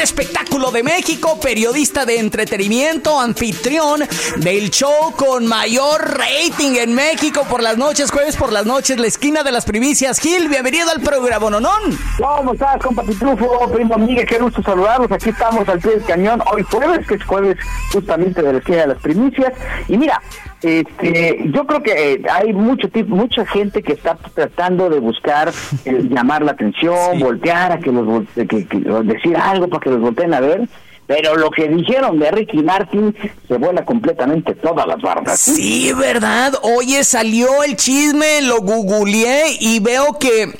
espectáculo de México, periodista de entretenimiento, anfitrión del show con mayor rating en México por las noches, jueves por las noches, la esquina de las primicias. Gil, bienvenido al programa Nonón. ¿Cómo estás, compa Pitufo? Primo Miguel, qué gusto saludarlos. Aquí estamos al pie del cañón. Hoy jueves, que es jueves justamente de la esquina de las primicias. Y mira, este, yo creo que eh, hay mucho mucha gente que está tratando de buscar eh, llamar la atención, voltear a que los que, que, decir algo para que los volteen a ver. Pero lo que dijeron de Ricky Martin se vuela completamente todas las bardas. Sí, ¿verdad? Oye, salió el chisme, lo googleé y veo que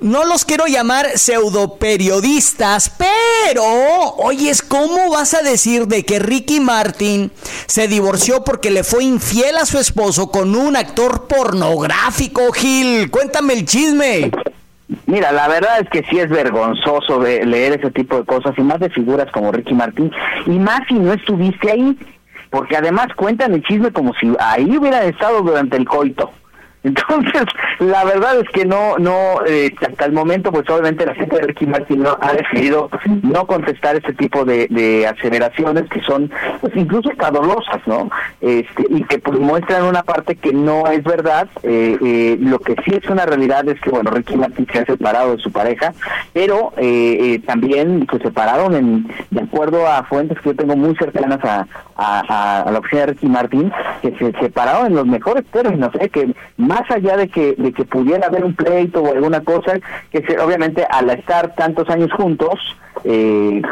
no los quiero llamar pseudo periodistas, pero, oyes, ¿cómo vas a decir de que Ricky Martin se divorció porque le fue infiel a su esposo con un actor pornográfico, Gil? Cuéntame el chisme. Mira, la verdad es que sí es vergonzoso de leer ese tipo de cosas y más de figuras como Ricky Martin y más si no estuviste ahí, porque además cuentan el chisme como si ahí hubiera estado durante el coito. Entonces, la verdad es que no, no, eh, hasta el momento, pues obviamente la gente de Ricky Martin no, ha decidido no contestar este tipo de, de aceleraciones que son, pues incluso cadolosas, ¿no? Este, y que pues muestran una parte que no es verdad. Eh, eh, lo que sí es una realidad es que, bueno, Ricky Martin se ha separado de su pareja, pero eh, también se separaron en, de acuerdo a fuentes que yo tengo muy cercanas a, a, la oficina de Ricky Martin, que se separaron en los mejores términos, ¿eh? que allá de que, de que pudiera haber un pleito o alguna cosa, que se, obviamente al estar tantos años juntos, eh,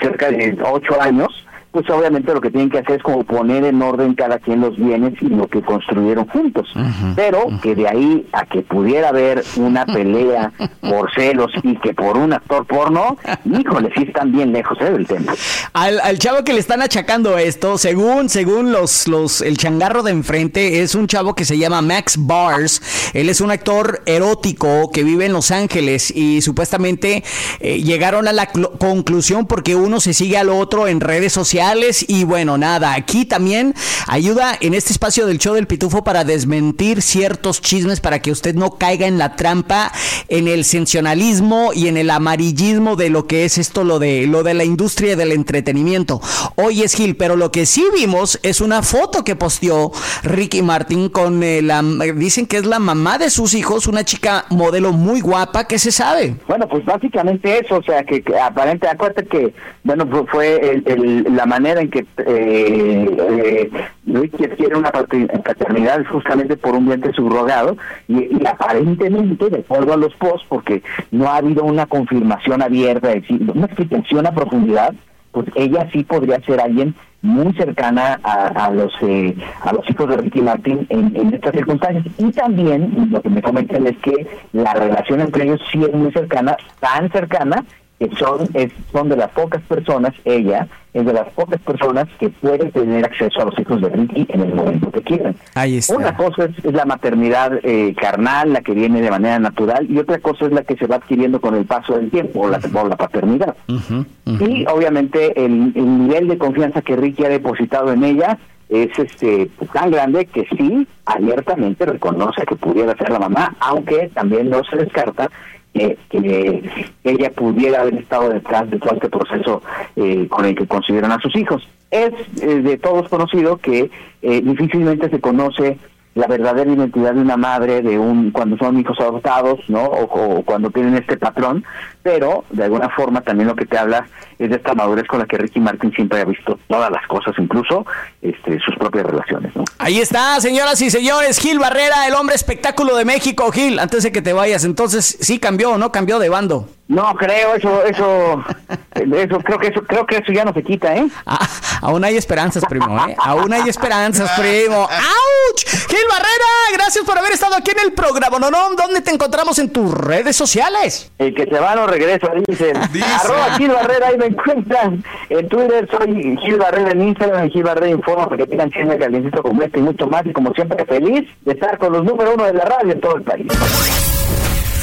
cerca de ocho años, pues obviamente lo que tienen que hacer es como poner en orden cada quien los bienes y lo que construyeron juntos. Pero que de ahí a que pudiera haber una pelea por celos y que por un actor porno, híjole, sí están bien lejos ¿eh? del tema. Al, al, chavo que le están achacando esto, según, según los, los, el changarro de enfrente, es un chavo que se llama Max Bars. Él es un actor erótico que vive en Los Ángeles y supuestamente eh, llegaron a la conclusión porque uno se sigue al otro en redes sociales y bueno, nada, aquí también ayuda en este espacio del show del pitufo para desmentir ciertos chismes para que usted no caiga en la trampa, en el sensacionalismo y en el amarillismo de lo que es esto, lo de, lo de la industria del entretenimiento. Hoy es Gil, pero lo que sí vimos es una foto que posteó Ricky Martin con eh, la, dicen que es la mamá de sus hijos, una chica modelo muy guapa, ¿qué se sabe? Bueno, pues básicamente eso, o sea, que, que aparente, acuérdate que, bueno, fue el, la manera en que eh, eh, quiere una paternidad justamente por un vientre subrogado y, y, aparentemente, de acuerdo a los posts, porque no ha habido una confirmación abierta, una explicación a profundidad, pues ella sí podría ser alguien muy cercana a, a los eh, a los hijos de Ricky Martin en, estas circunstancias. Y también lo que me comentan es que la relación entre ellos sí es muy cercana tan cercana que son, es, son de las pocas personas, ella es de las pocas personas que pueden tener acceso a los hijos de Ricky en el momento que quieran. Ahí está. Una cosa es, es la maternidad eh, carnal, la que viene de manera natural, y otra cosa es la que se va adquiriendo con el paso del tiempo, o la, o la paternidad. Uh -huh, uh -huh. Y obviamente el, el nivel de confianza que Ricky ha depositado en ella es este tan grande que sí abiertamente reconoce que pudiera ser la mamá, aunque también no se descarta que, ella pudiera haber estado detrás de todo este proceso eh, con el que consideran a sus hijos. Es eh, de todos conocido que eh, difícilmente se conoce la verdadera identidad de una madre, de un cuando son hijos adoptados, ¿no? O, cuando tienen este patrón, pero de alguna forma también lo que te habla es de esta madurez con la que Ricky Martin siempre ha visto todas las cosas, incluso este, sus propias relaciones, ¿no? Ahí está, señoras y señores, Gil Barrera, el hombre espectáculo de México, Gil, antes de que te vayas, entonces sí cambió, ¿no? Cambió de bando. No creo, eso, eso, eso, creo que eso, creo que eso ya no se quita, ¿eh? Ah, aún hay esperanzas, primo, ¿eh? Aún hay esperanzas, primo. ¡Auch! Gil Barrera, gracias por haber estado aquí en el programa, ¿no? no? ¿Dónde te encontramos en tus redes sociales? El que se va no regresa, dicen. Arroba Gil Barrera, ahí me encuentran. En Twitter soy Gil Barrera, en Instagram Gil Barrera Informa, porque tengan chisme calientito como este y mucho más. Y como siempre, feliz de estar con los número uno de la radio en todo el país.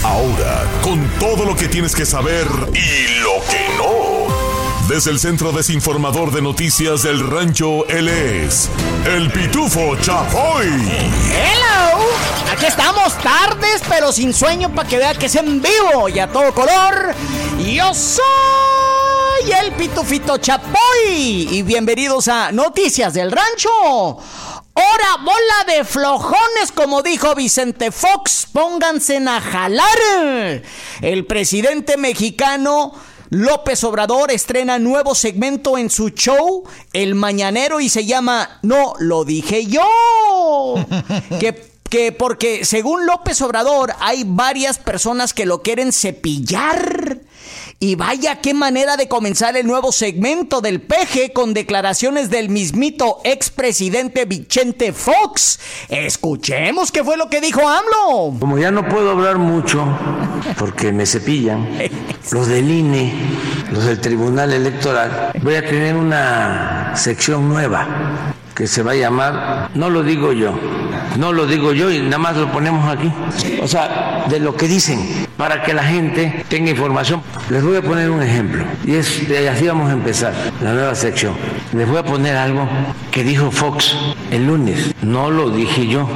Ahora, con todo lo que tienes que saber y lo que no. Desde el Centro Desinformador de Noticias del Rancho, él es el Pitufo Chapoy. ¡Hello! Aquí estamos, tardes, pero sin sueño, para que vea que es en vivo y a todo color. Yo soy el Pitufito Chapoy y bienvenidos a Noticias del Rancho. ¡Hora, bola de flojones! Como dijo Vicente Fox, pónganse a jalar. El presidente mexicano López Obrador estrena nuevo segmento en su show, El Mañanero, y se llama No lo dije yo. que que porque según López Obrador hay varias personas que lo quieren cepillar. Y vaya qué manera de comenzar el nuevo segmento del peje con declaraciones del mismito expresidente Vicente Fox. Escuchemos qué fue lo que dijo AMLO. Como ya no puedo hablar mucho porque me cepillan, los del INE, los del Tribunal Electoral, voy a tener una sección nueva que se va a llamar, no lo digo yo, no lo digo yo y nada más lo ponemos aquí. O sea, de lo que dicen, para que la gente tenga información. Les voy a poner un ejemplo, y es así vamos a empezar la nueva sección. Les voy a poner algo que dijo Fox el lunes, no lo dije yo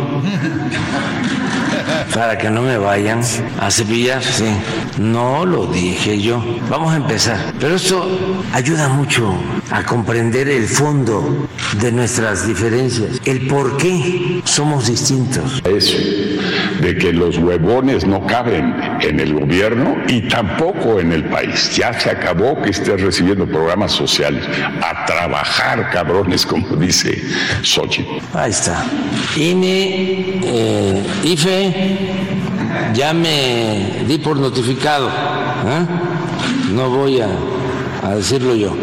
para que no me vayan a cepillar, sí. No lo dije yo. Vamos a empezar. Pero esto ayuda mucho a comprender el fondo de nuestras diferencias, el por qué somos distintos. Eso, de que los huevones no caben en el gobierno y tampoco en el país. Ya se acabó que estés recibiendo programas sociales. A trabajar, cabrones, como dice Xochitl. Ahí está. INE, eh, IFE, ya me di por notificado. ¿eh? No voy a, a decirlo yo.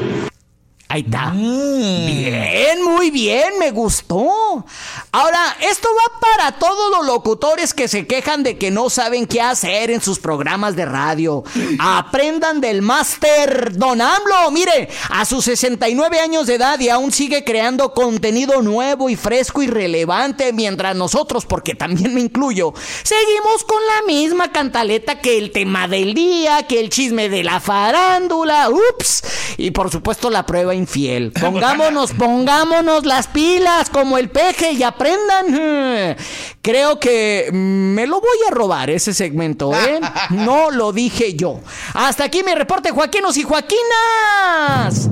Ahí está. Mm. Bien, muy bien, me gustó. Ahora, esto va para todos los locutores que se quejan de que no saben qué hacer en sus programas de radio. Aprendan del máster Don AMLO. Mire, a sus 69 años de edad y aún sigue creando contenido nuevo y fresco y relevante, mientras nosotros, porque también me incluyo, seguimos con la misma cantaleta que el tema del día, que el chisme de la farándula, ups, y por supuesto la prueba infiel. Pongámonos, pongámonos las pilas como el peje y aprendan. Creo que me lo voy a robar ese segmento, ¿eh? No lo dije yo. Hasta aquí mi reporte, Joaquinos y Joaquinas.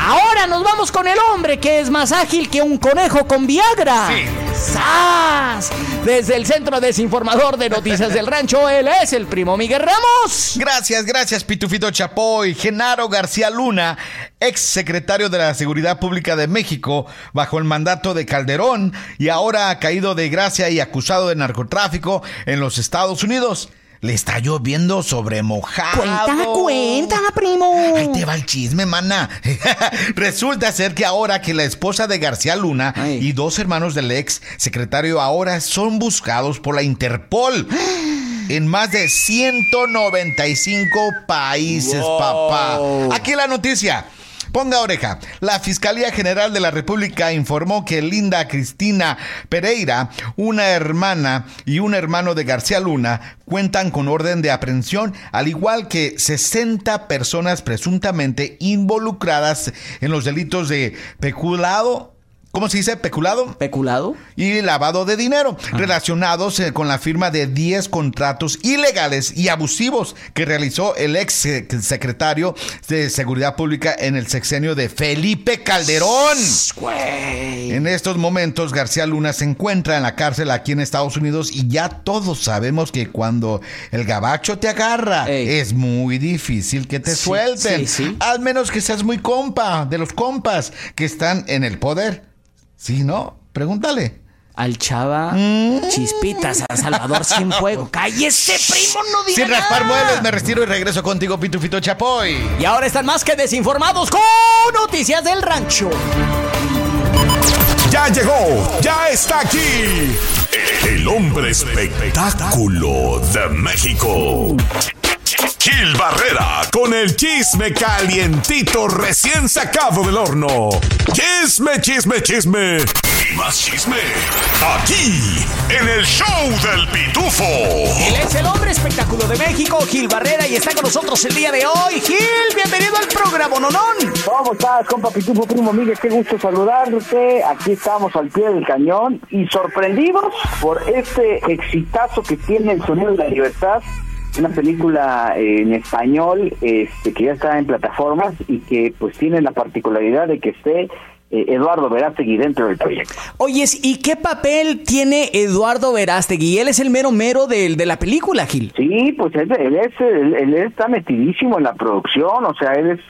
Ahora nos vamos con el hombre que es más ágil que un conejo con Viagra. Sí. ¡Sas! Desde el Centro Desinformador de Noticias del Rancho, él es el primo Miguel Ramos. Gracias, gracias, Pitufito Chapoy. Genaro García Luna, ex secretario de la Seguridad Pública de México, bajo el mandato de Calderón, y ahora ha caído de gracia y acusado de narcotráfico en los Estados Unidos. Le está lloviendo sobre mojado. Cuenta, cuenta, primo. Ahí te va el chisme, mana. Resulta ser que ahora que la esposa de García Luna y dos hermanos del ex secretario ahora son buscados por la Interpol. en más de 195 países, papá. Aquí la noticia. Ponga oreja. La Fiscalía General de la República informó que Linda Cristina Pereira, una hermana y un hermano de García Luna, cuentan con orden de aprehensión, al igual que 60 personas presuntamente involucradas en los delitos de peculado ¿cómo se dice? Peculado. Peculado. Y lavado de dinero, relacionados eh, con la firma de 10 contratos ilegales y abusivos que realizó el ex secretario de Seguridad Pública en el sexenio de Felipe Calderón. En estos momentos, García Luna se encuentra en la cárcel aquí en Estados Unidos y ya todos sabemos que cuando el gabacho te agarra, es muy difícil que te suelten. Al menos que seas muy compa de los compas que están en el poder. Sí, ¿no? Pregúntale. Al chava mm. Chispitas, a Salvador sin fuego. ¡Cállese, primo! ¡No diga Sin raspar muebles, me retiro y regreso contigo, Pitufito Chapoy. Y ahora están más que desinformados con noticias del rancho. Ya llegó, ya está aquí. El hombre espectáculo de México. Gil Barrera con el chisme calientito recién sacado del horno. Chisme, chisme, chisme. Y más chisme. Aquí, en el show del pitufo. Él es el hombre espectáculo de México, Gil Barrera, y está con nosotros el día de hoy. Gil, bienvenido al programa, Nonón. ¿Cómo estás, compa Pitufo, primo Miguel? Qué gusto saludarte. Aquí estamos al pie del cañón y sorprendidos por este exitazo que tiene el sonido de la libertad una película en español este, que ya está en plataformas y que pues tiene la particularidad de que esté eh, Eduardo Verástegui dentro del proyecto. Oyes, ¿y qué papel tiene Eduardo Verástegui? Él es el mero mero de, de la película, Gil. Sí, pues él, es, él está metidísimo en la producción, o sea, él es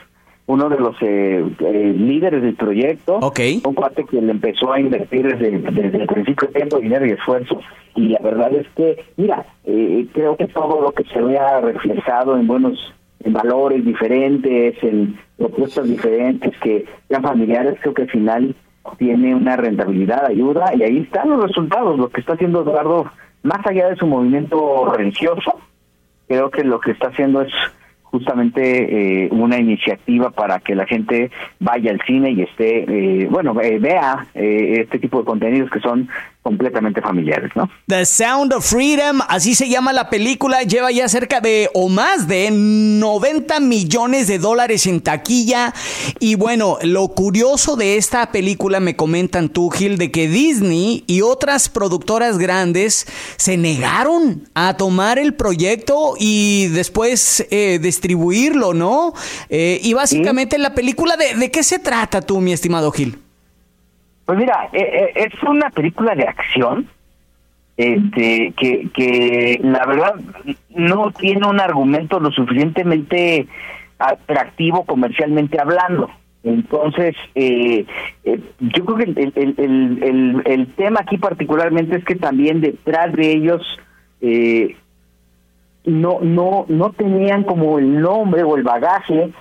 uno de los eh, eh, líderes del proyecto. Okay. Un cuate que le empezó a invertir desde, desde el principio tiempo, dinero y esfuerzo. Y la verdad es que, mira, eh, creo que todo lo que se vea reflejado en buenos en valores diferentes, en propuestas diferentes, que sean familiares, creo que al final tiene una rentabilidad, ayuda, y ahí están los resultados, lo que está haciendo Eduardo, más allá de su movimiento religioso, creo que lo que está haciendo es justamente eh, una iniciativa para que la gente vaya al cine y esté, eh, bueno, eh, vea este tipo de contenidos que son completamente familiares, ¿no? The Sound of Freedom, así se llama la película, lleva ya cerca de o más de 90 millones de dólares en taquilla y bueno, lo curioso de esta película me comentan tú Gil de que Disney y otras productoras grandes se negaron a tomar el proyecto y después eh, distribuirlo, ¿no? Eh, y básicamente la película de, de qué se trata tú, mi estimado Gil? Pues mira, eh, eh, es una película de acción este que, que la verdad no tiene un argumento lo suficientemente atractivo comercialmente hablando. Entonces, eh, yo creo que el, el, el, el, tema aquí particularmente es que también detrás de ellos no no no tenían como el nombre o el bagaje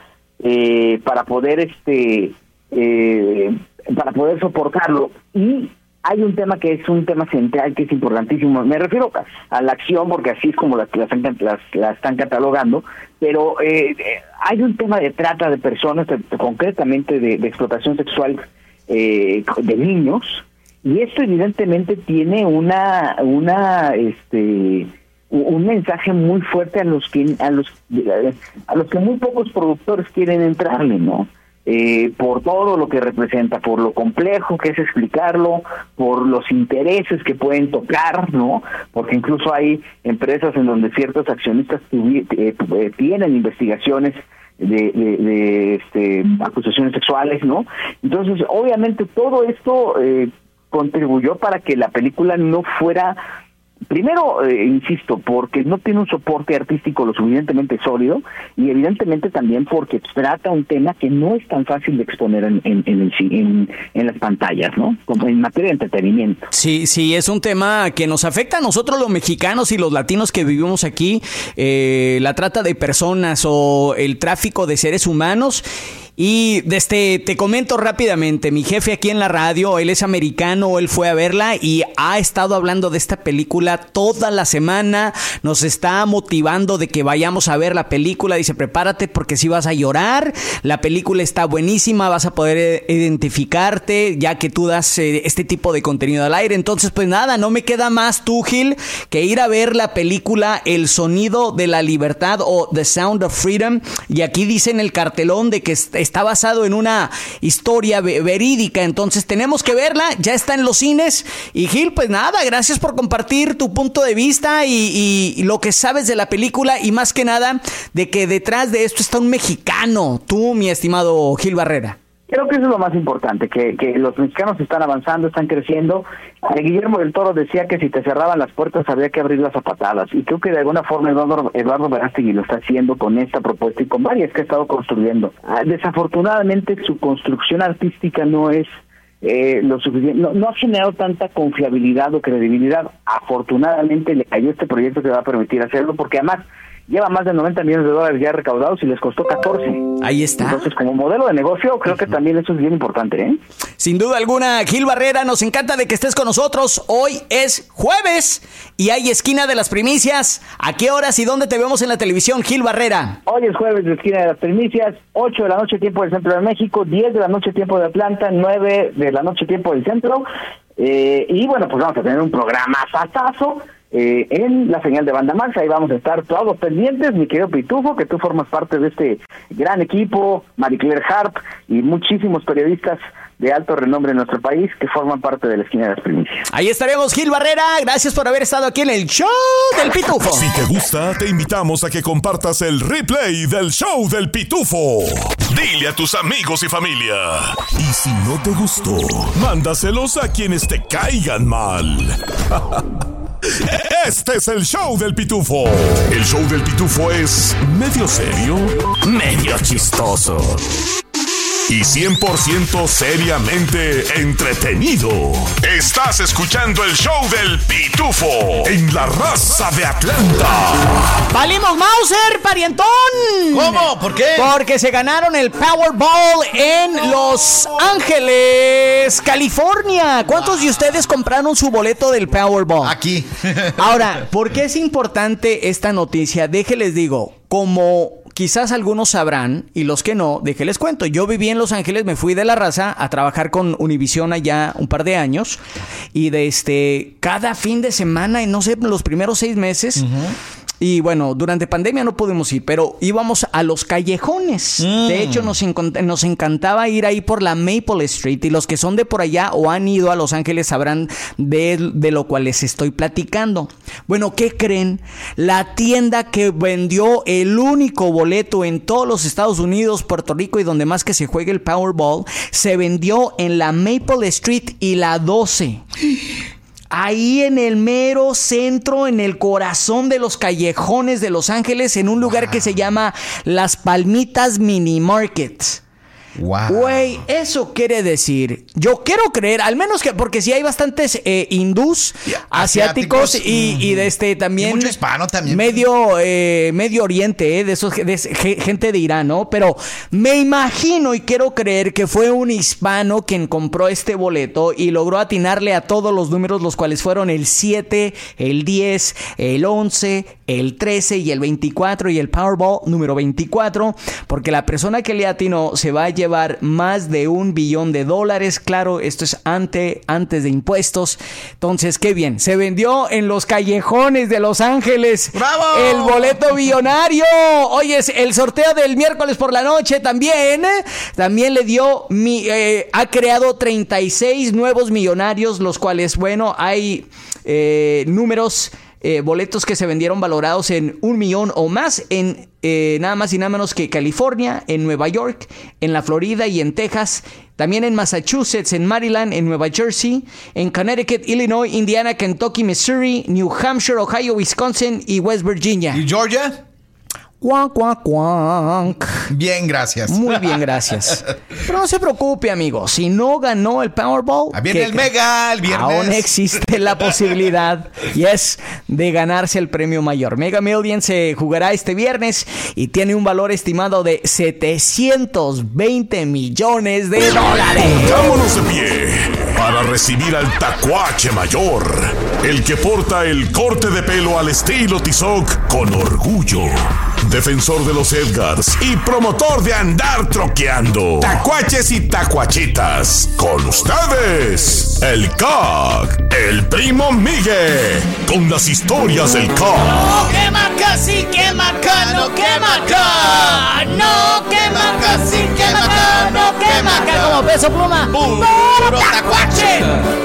para poder este eh, para poder soportarlo. Y hay un tema que es un tema central que es importantísimo. Me refiero a la acción, porque así es como las, las, están catalogando, pero eh, hay un tema de trata de personas, concretamente de, explotación sexual eh, de niños, y esto evidentemente tiene una, una, este, un mensaje muy fuerte a los que a los a los que muy pocos productores quieren entrarle, ¿no? Eh, por todo lo que representa, por lo complejo que es explicarlo, por los intereses que pueden tocar, ¿no? Porque incluso hay empresas en donde ciertos accionistas eh, eh, tienen investigaciones de, de, este, acusaciones sexuales, ¿no? Entonces, obviamente todo esto contribuyó para que la película no fuera Primero, eh, insisto, porque no tiene un soporte artístico lo suficientemente sólido y evidentemente también porque trata un tema que no es tan fácil de exponer en, en, en, en las pantallas, ¿no? Como en materia de entretenimiento. Sí, sí, es un tema que nos afecta a nosotros los mexicanos y los latinos que vivimos aquí, eh, la trata de personas o el tráfico de seres humanos y desde, te comento rápidamente, mi jefe aquí en la radio, él es americano, él fue a verla y ha estado hablando de esta película toda la semana, nos está motivando de que vayamos a ver la película, dice, prepárate porque si vas a llorar, la película está buenísima, vas a poder eh, identificarte ya que tú das eh, este tipo de contenido al aire, entonces pues nada, no me queda más tú Gil que ir a ver la película El sonido de la libertad o The Sound of Freedom. Y aquí dice en el cartelón de que está está basado en una historia verídica, entonces tenemos que verla, ya está en los cines. Y Gil, pues nada, gracias por compartir tu punto de vista y, y lo que sabes de la película y más que nada de que detrás de esto está un mexicano, tú, mi estimado Gil Barrera. Creo que eso es lo más importante, que, que los mexicanos están avanzando, están creciendo. Eh, Guillermo del Toro decía que si te cerraban las puertas había que abrirlas a patadas. Y creo que de alguna forma Eduardo, Eduardo Verástegui lo está haciendo con esta propuesta y con varias que ha estado construyendo. Ah, desafortunadamente su construcción artística no es eh, lo suficiente, no, no, ha generado tanta confiabilidad o credibilidad. Afortunadamente le cayó este proyecto que va a permitir hacerlo, porque además lleva más de 90 millones de dólares ya recaudados y les costó 14. Ahí está. Entonces, como modelo de negocio, creo que también eso es bien importante. ¿eh? Sin duda alguna, Gil Barrera, nos encanta de que estés con nosotros. Hoy es jueves y hay esquina de las primicias. ¿A qué horas y dónde te vemos en la televisión, Gil Barrera? Hoy es jueves de esquina de las primicias, 8 de la noche tiempo del centro de México, 10 de la noche tiempo de Atlanta, 9 de la noche tiempo del centro. Eh, y bueno, pues vamos a tener un programa sasazo eh, en la señal de Banda Max. Ahí vamos a estar todos pendientes, mi querido Pitufo, que tú formas parte de este gran equipo, Marie Claire Harp y muchísimos periodistas de alto renombre en nuestro país que forman parte de la esquina de las primicias. Ahí estaremos, Gil Barrera. Gracias por haber estado aquí en el show del Pitufo. Si te gusta, te invitamos a que compartas el replay del show del Pitufo. Dile a tus amigos y familia. Y si no te gustó, mándaselos a quienes te caigan mal. Este es el show del pitufo. El show del pitufo es medio serio, medio chistoso y 100% seriamente entretenido. Estás escuchando el show del Pitufo en la raza de Atlanta. ¡Valimos Mauser, parientón! ¿Cómo? ¿Por qué? Porque se ganaron el Powerball en Los Ángeles, California. ¿Cuántos de ustedes compraron su boleto del Powerball? Aquí. Ahora, ¿por qué es importante esta noticia? Déjenles digo, como quizás algunos sabrán y los que no, de les cuento. Yo viví en Los Ángeles, me fui de la raza a trabajar con Univision allá un par de años y de este cada fin de semana, y no sé, los primeros seis meses. Y bueno, durante pandemia no pudimos ir, pero íbamos a los callejones. De mm. hecho, nos, nos encantaba ir ahí por la Maple Street. Y los que son de por allá o han ido a Los Ángeles sabrán de, de lo cual les estoy platicando. Bueno, ¿qué creen? La tienda que vendió el único boleto en todos los Estados Unidos, Puerto Rico y donde más que se juegue el Powerball, se vendió en la Maple Street y la 12 ahí en el mero centro, en el corazón de los callejones de Los Ángeles, en un lugar que se llama Las Palmitas Mini Market. Güey, eso quiere decir, yo quiero creer, al menos que, porque si hay bastantes eh, hindús, asiáticos, y, de este también. mucho hispano también. Medio, eh, medio oriente, eh, de esos, de, gente de Irán, ¿no? Pero me imagino y quiero creer que fue un hispano quien compró este boleto y logró atinarle a todos los números, los cuales fueron el 7, el 10, el 11, el 13 y el 24 y el Powerball número 24, porque la persona que le atinó se va a llevar más de un billón de dólares. Claro, esto es ante, antes de impuestos. Entonces, qué bien. Se vendió en los callejones de Los Ángeles. ¡Bravo! El boleto billonario. Oye, el sorteo del miércoles por la noche también. ¿eh? También le dio, mi, eh, ha creado 36 nuevos millonarios, los cuales, bueno, hay eh, números eh, boletos que se vendieron valorados en un millón o más en eh, nada más y nada menos que California, en Nueva York, en la Florida y en Texas, también en Massachusetts, en Maryland, en Nueva Jersey, en Connecticut, Illinois, Indiana, Kentucky, Missouri, New Hampshire, Ohio, Wisconsin y West Virginia. ¿Y Georgia? Cuan, cuan, cuan. Bien, gracias. Muy bien, gracias. Pero no se preocupe, amigo. Si no ganó el Powerball. Ah, viene el Mega el viernes. Aún existe la posibilidad, y es de ganarse el premio mayor. Mega Million se jugará este viernes y tiene un valor estimado de 720 millones de dólares. Pongámonos de pie para recibir al tacuache mayor, el que porta el corte de pelo al estilo Tizoc con orgullo defensor de los Edgars y promotor de andar troqueando. Tacuaches y tacuachitas. Con ustedes, el CAC, el primo Miguel, con las historias del CAC. No quema casi, quema acá, no quema acá. No quema casi, quema acá, no quema acá. Como peso pluma. Puro tacuache.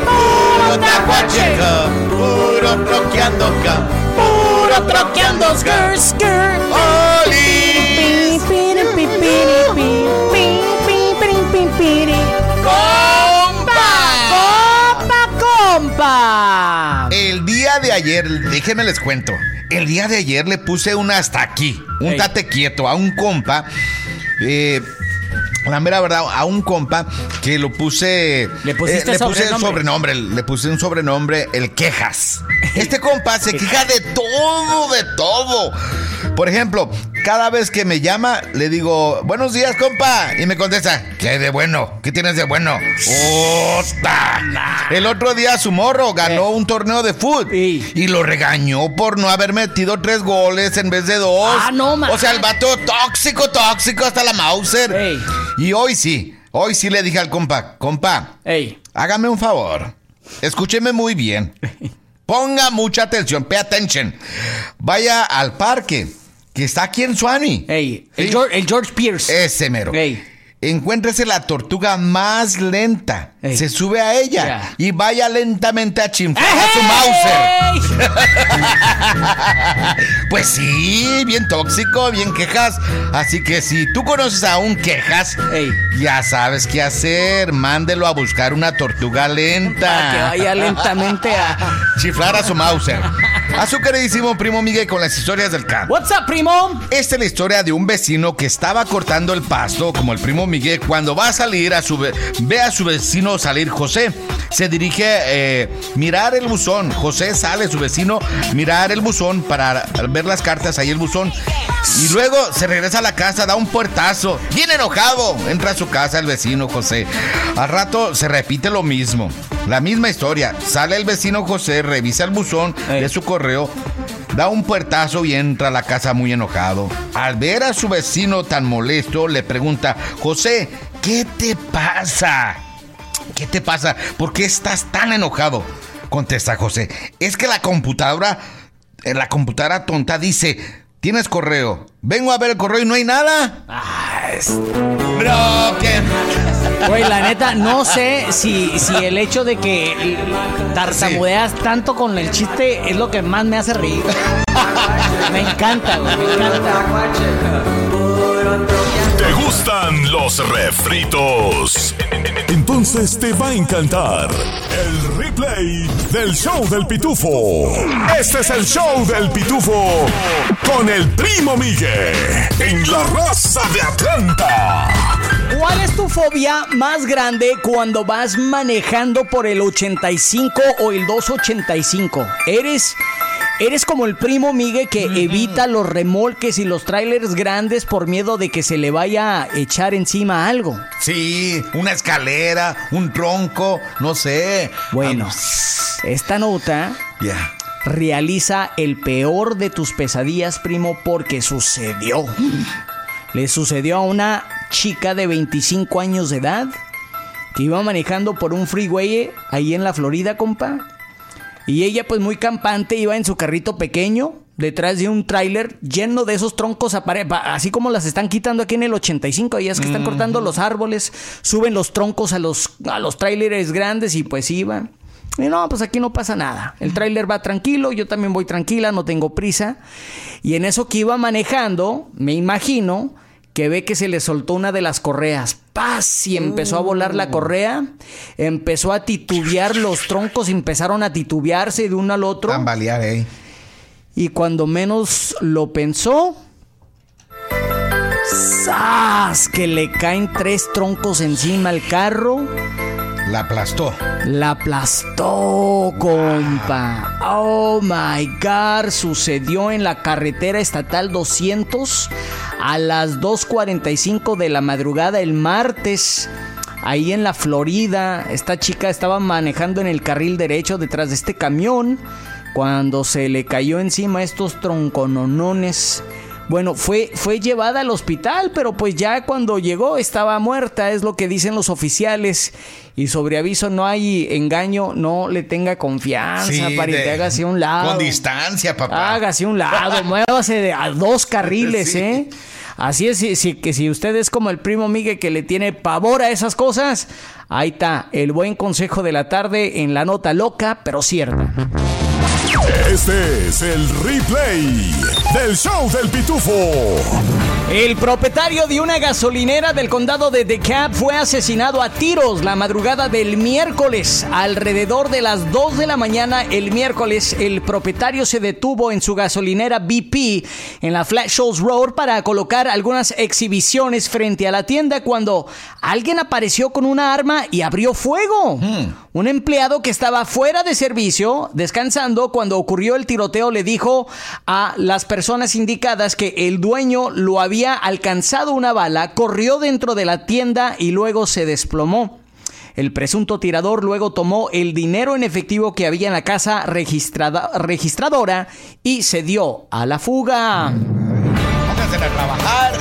Puro tacuache. Puro troqueando acá. Puro troqueando. Skr, skr. ¡Oli! ¡Compa! ¡Compa, compa! El día de ayer, déjenme les cuento. El día de ayer le puse un hasta aquí, un Ey. tate quieto a un compa. eh, la mera verdad, a un compa que lo puse. ¿Le pusiste le puse sobrenombre? sobrenombre, le puse un sobrenombre, el quejas. Este compa se queja de todo, de todo. Por ejemplo, cada vez que me llama, le digo, buenos días, compa. Y me contesta, ¿qué hay de bueno? ¿Qué tienes de bueno? El otro día su morro ganó un torneo de fútbol y lo regañó por no haber metido tres goles en vez de dos. Ah, no, man. O sea, el vato tóxico, tóxico hasta la Mauser. Ey. Y hoy sí, hoy sí le dije al compa, compa, Ey, hágame un favor. Escúcheme muy bien. Ponga mucha atención, pay attention. Vaya al parque, que está aquí en Suani. ey, el, Sí. George, el George Pierce. Ese mero. Ey. Encuéntrese la tortuga más lenta. Ey. Se sube a ella y vaya lentamente a chinflar a su Mauser. Pues sí, bien tóxico, bien quejas. Así que si tú conoces a un quejas, Ey. ya sabes qué hacer. Mándelo a buscar una tortuga lenta. Para que vaya lentamente a... Chiflar a su Mauser. A su queridísimo primo Miguel con las historias del campo. What's up, primo? Esta es la historia de un vecino que estaba cortando el pasto, como el primo Miguel, cuando va a salir a su ve, ve a su vecino salir José. Se dirige eh, mirar el buzón. José sale, su vecino, mirar el buzón para ver las cartas ahí el buzón. Y luego se regresa a la casa, da un puertazo. Bien enojado. Entra a su casa el vecino José. Al rato se repite lo mismo. La misma historia. Sale el vecino José, revisa el buzón Ey. de su correo. Da un puertazo y entra a la casa muy enojado. Al ver a su vecino tan molesto, le pregunta, José, ¿qué te pasa? ¿Qué te pasa? ¿Por qué estás tan enojado? Contesta José, es que la computadora, eh, la computadora tonta dice, tienes correo. Vengo a ver el correo y no hay nada. Bro, ¿qué? Güey, la neta, no sé si, si el hecho de que tartamudeas tanto con el chiste es lo que más me hace reír. Me encanta, güey, me encanta. ¿Te gustan los refritos? Entonces te va a encantar el replay del show del pitufo. Este es el show del pitufo con el primo Miguel en la raza de Atlanta. ¿Cuál es tu fobia más grande cuando vas manejando por el 85 o el 285? ¿Eres, eres como el primo Miguel que evita los remolques y los trailers grandes por miedo de que se le vaya a echar encima algo? Sí, una escalera, un tronco, no sé. Bueno, esta nota Ya. realiza el peor de tus pesadillas, primo, porque sucedió. Le sucedió a una chica de 25 años de edad que iba manejando por un freeway ahí en la Florida, compa. Y ella, pues muy campante, iba en su carrito pequeño detrás de un tráiler lleno de esos troncos, así como las están quitando aquí en el 85. Y es que están cortando los árboles, suben los troncos a los, a los tráileres grandes y pues iban. Y no, pues aquí no pasa nada. El tráiler va tranquilo, yo también voy tranquila, no tengo prisa. Y en eso que iba manejando, me imagino que ve que se le soltó una de las correas. ¡Paz! Y empezó a volar la correa. Empezó a titubear los troncos, empezaron a titubearse de uno al otro. Tambalear, eh. Y cuando menos lo pensó, ¡zas! Que le caen tres troncos encima al carro. La aplastó. La aplastó, compa. Oh my God. Sucedió en la carretera estatal 200 a las 2.45 de la madrugada el martes. Ahí en la Florida, esta chica estaba manejando en el carril derecho detrás de este camión cuando se le cayó encima estos troncononones. Bueno, fue, fue llevada al hospital, pero pues ya cuando llegó estaba muerta, es lo que dicen los oficiales. Y sobre aviso no hay engaño, no le tenga confianza, Sí, pariente, hágase un lado. Con distancia, papá. Hágase un lado, muévase de a dos carriles, Sí. ¿eh? Así es, si, si- que si usted es como el primo Miguel que le tiene pavor a esas cosas, ahí está, el buen consejo de la tarde en la nota loca, pero cierta. Este es el replay del show del pitufo. El propietario de una gasolinera del condado de DeKalb fue asesinado a tiros la madrugada del miércoles. Alrededor de las 2 de la mañana el miércoles, el propietario se detuvo en su gasolinera BP en la Flat Shoals Road para colocar algunas exhibiciones frente a la tienda cuando alguien apareció con una arma y abrió fuego. Un empleado que estaba fuera de servicio, descansando, cuando ocurrió el tiroteo, le dijo a las personas indicadas que el dueño lo había alcanzado una bala, corrió dentro de la tienda y luego se desplomó. El presunto tirador luego tomó el dinero en efectivo que había en la casa registrada- registradora y se dio a la fuga. Pónganse a trabajar.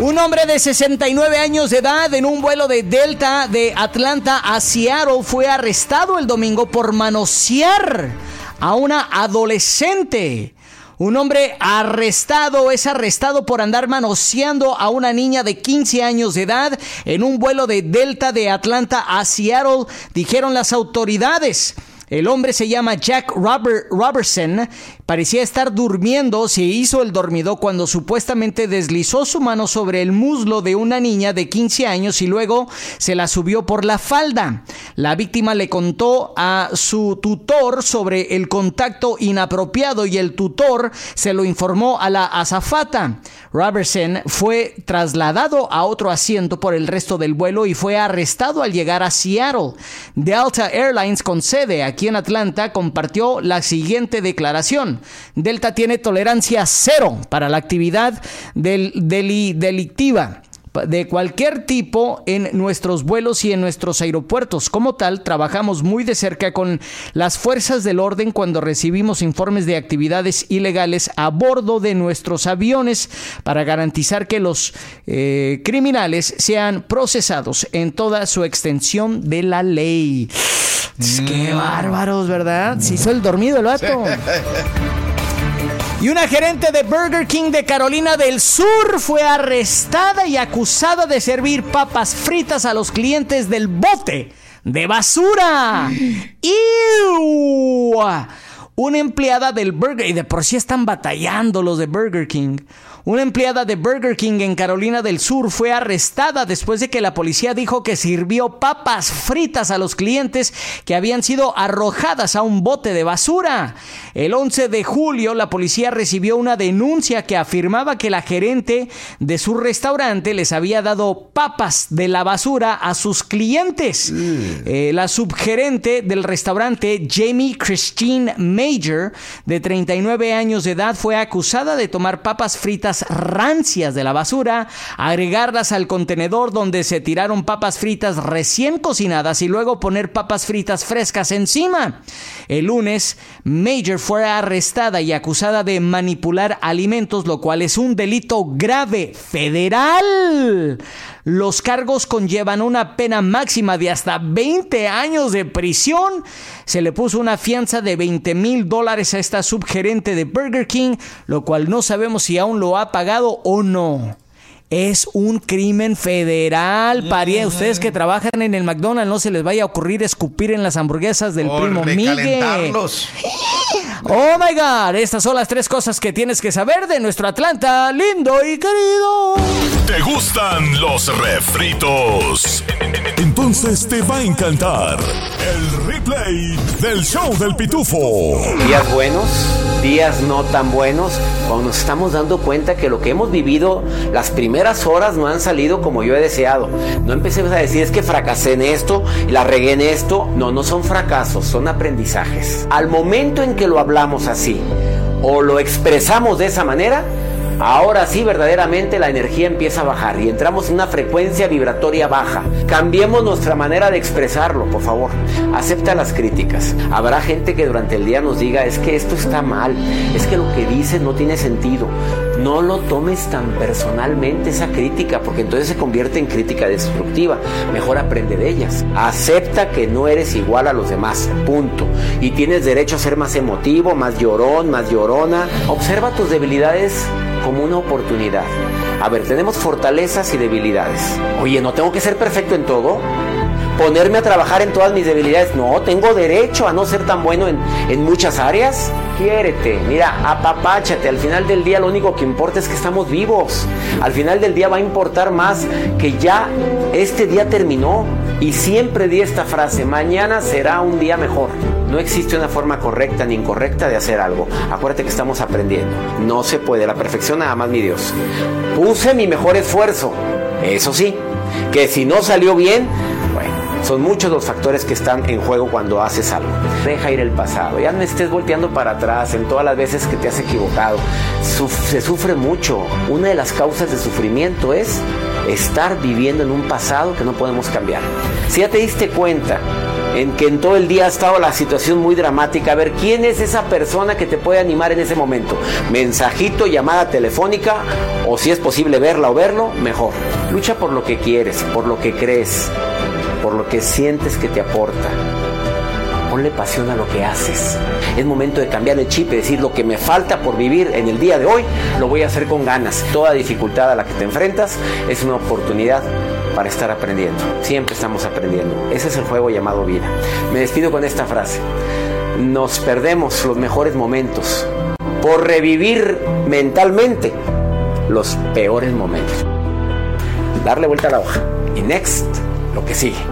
Un hombre de 69 años de edad en un vuelo de Delta de Atlanta a Seattle fue arrestado el domingo por manosear a una adolescente. Un hombre arrestado es arrestado por andar manoseando a una niña de 15 años de edad en un vuelo de Delta de Atlanta a Seattle, dijeron las autoridades. El hombre se llama Jack Robert Robertson. Parecía estar durmiendo, se hizo el dormido cuando supuestamente deslizó su mano sobre el muslo de una niña de 15 años y luego se la subió por la falda. La víctima le contó a su tutor sobre el contacto inapropiado y el tutor se lo informó a la azafata. Robertson fue trasladado a otro asiento por el resto del vuelo y fue arrestado al llegar a Seattle. Delta Airlines con sede aquí en Atlanta compartió la siguiente declaración. Delta tiene tolerancia cero para la actividad del, deli- delictiva de cualquier tipo en nuestros vuelos y en nuestros aeropuertos. Como tal, trabajamos muy de cerca con las fuerzas del orden cuando recibimos informes de actividades ilegales a bordo de nuestros aviones para garantizar que los eh, criminales sean procesados en toda su extensión de la ley. Qué bárbaros, ¿verdad? Se hizo el dormido el vato. Y una gerente de Burger King de Carolina del Sur fue arrestada y acusada de servir papas fritas a los clientes del bote de basura. ¡Ew! Una empleada del Burger y de por sí están batallando los de Burger King. Una empleada de Burger King en Carolina del Sur fue arrestada después de que la policía dijo que sirvió papas fritas a los clientes que habían sido arrojadas a un bote de basura. El 11 de julio la policía recibió una denuncia que afirmaba que la gerente de su restaurante les había dado papas de la basura a sus clientes. Eh, la subgerente del restaurante, Jamie Christine Major, de 39 años de edad, fue acusada de tomar papas fritas rancias de la basura, agregarlas al contenedor donde se tiraron papas fritas recién cocinadas y luego poner papas fritas frescas encima. El lunes, Major fue arrestada y acusada de manipular alimentos, lo cual es un delito grave federal. Los cargos conllevan una pena máxima de hasta 20 años de prisión. Se le puso una fianza de 20 mil dólares a esta subgerente de Burger King, lo cual no sabemos si aún lo ha pagado o no. Es un crimen federal. Paría, ustedes que trabajan en el McDonald's, no se les vaya a ocurrir escupir en las hamburguesas del primo Miguel. Oh my god, estas son las tres cosas que tienes que saber de nuestro Atlanta lindo y querido. ¿Te gustan los refritos? Entonces te va a encantar el replay del show del pitufo. días buenos, días no tan buenos, cuando nos estamos dando cuenta que lo que hemos vivido las primeras horas no han salido como yo he deseado. No empecemos a decir es que fracasé en esto, la regué en esto. No, no son fracasos, son aprendizajes. Al momento en que lo hablamos así o lo expresamos de esa manera, Ahora sí, verdaderamente la energía empieza a bajar y entramos en una frecuencia vibratoria baja. Cambiemos nuestra manera de expresarlo, por favor. Acepta las críticas. Habrá gente que durante el día nos diga, es que esto está mal, es que lo que dices no tiene sentido. No lo tomes tan personalmente esa crítica, porque entonces se convierte en crítica destructiva. Mejor aprende de ellas. Acepta que no eres igual a los demás, punto. Y tienes derecho a ser más emotivo, más llorón, más llorona. Observa tus debilidades como una oportunidad. A ver, tenemos fortalezas y debilidades. Oye, ¿no tengo que ser perfecto en todo? Ponerme a trabajar en todas mis debilidades. No, tengo derecho a no ser tan bueno en, en muchas áreas. Quiérete, mira, apapáchate. Al final del día lo único que importa es que estamos vivos. Al final del día va a importar más que ya este día terminó. Y siempre di esta frase, mañana será un día mejor. No existe una forma correcta ni incorrecta de hacer algo. Acuérdate que estamos aprendiendo. No se puede, la perfección nada más mi Dios. Puse mi mejor esfuerzo. Eso sí, que si no salió bien, son muchos los factores que están en juego cuando haces algo. Deja ir el pasado. Ya no estés volteando para atrás en todas las veces que te has equivocado. se sufre mucho. Una de las causas de sufrimiento es estar viviendo en un pasado que no podemos cambiar. Si ya te diste cuenta en que en todo el día ha estado la situación muy dramática. A ver, ¿quién es esa persona que te puede animar en ese momento? Mensajito, llamada telefónica, o si es posible verla o verlo, mejor. Lucha por lo que quieres, por lo que crees por lo que sientes que te aporta. Ponle pasión a lo que haces. Es momento de cambiar el chip y decir lo que me falta por vivir en el día de hoy, lo voy a hacer con ganas. Toda dificultad a la que te enfrentas es una oportunidad para estar aprendiendo. Siempre estamos aprendiendo. Ese es el juego llamado vida. Me despido con esta frase. Nos perdemos los mejores momentos por revivir mentalmente los peores momentos. Darle vuelta a la hoja. Y next lo que sigue.